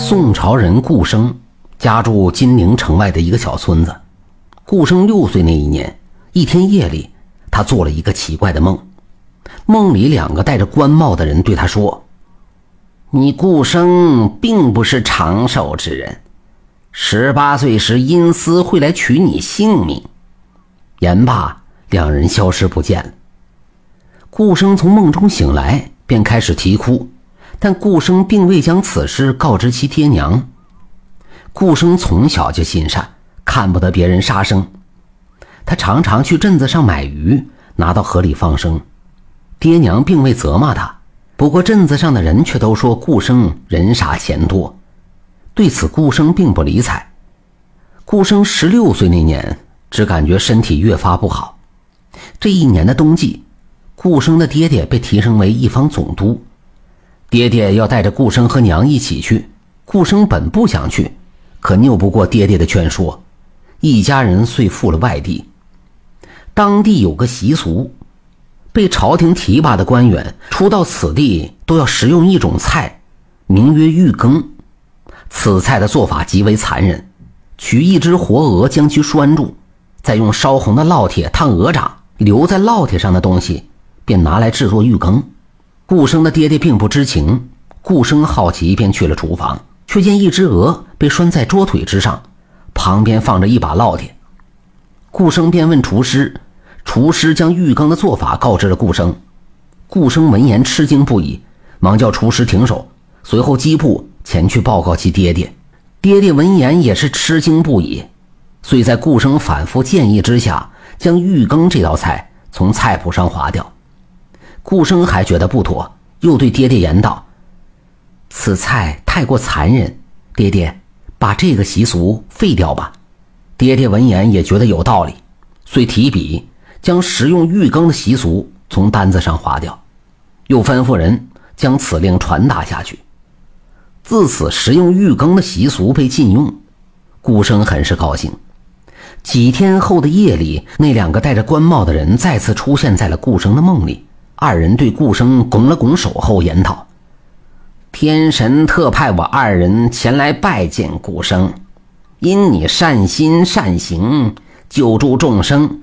宋朝人顾生家住金陵城外的一个小村子。顾生六岁那一年，一天夜里，他做了一个奇怪的梦。梦里，两个戴着官帽的人对他说：“你顾生并不是长寿之人，十八岁时阴司会来取你性命。”言罢，两人消失不见了。顾生从梦中醒来，便开始啼哭。但顾生并未将此事告知其爹娘。顾生从小就心善，看不得别人杀生。他常常去镇子上买鱼，拿到河里放生。爹娘并未责骂他，不过镇子上的人却都说顾生人傻钱多。对此，顾生并不理睬。顾生十六岁那年，只感觉身体越发不好。这一年的冬季，顾生的爹爹被提升为一方总督。爹爹要带着顾生和娘一起去，顾生本不想去，可拗不过爹爹的劝说，一家人遂赴了外地。当地有个习俗，被朝廷提拔的官员初到此地都要食用一种菜，名曰玉羹。此菜的做法极为残忍，取一只活鹅将其拴住，再用烧红的烙铁烫鹅掌，留在烙铁上的东西便拿来制作玉羹。顾生的爹爹并不知情，顾生好奇，便去了厨房，却见一只鹅被拴在桌腿之上，旁边放着一把烙铁。顾生便问厨师，厨师将浴缸的做法告知了顾生。顾生闻言吃惊不已，忙叫厨师停手，随后疾步前去报告其爹爹。爹爹闻言也是吃惊不已，遂在顾生反复建议之下，将浴羹这道菜从菜谱上划掉。顾生还觉得不妥，又对爹爹言道：“此菜太过残忍，爹爹，把这个习俗废掉吧。”爹爹闻言也觉得有道理，遂提笔将食用玉羹的习俗从单子上划掉，又吩咐人将此令传达下去。自此，食用玉羹的习俗被禁用。顾生很是高兴。几天后的夜里，那两个戴着官帽的人再次出现在了顾生的梦里。二人对顾生拱了拱手后言道：“天神特派我二人前来拜见顾生，因你善心善行，救助众生，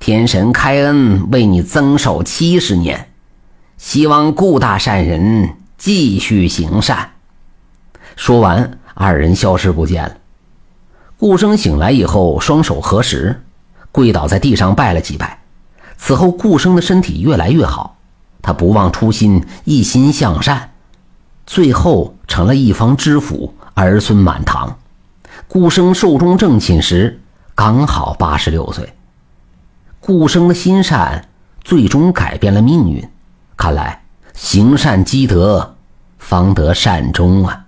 天神开恩为你增寿七十年，希望顾大善人继续行善。”说完，二人消失不见了。顾生醒来以后，双手合十，跪倒在地上拜了几拜。此后，顾生的身体越来越好，他不忘初心，一心向善，最后成了一方知府，儿孙满堂。顾生寿终正寝时，刚好八十六岁。顾生的心善，最终改变了命运。看来，行善积德，方得善终啊。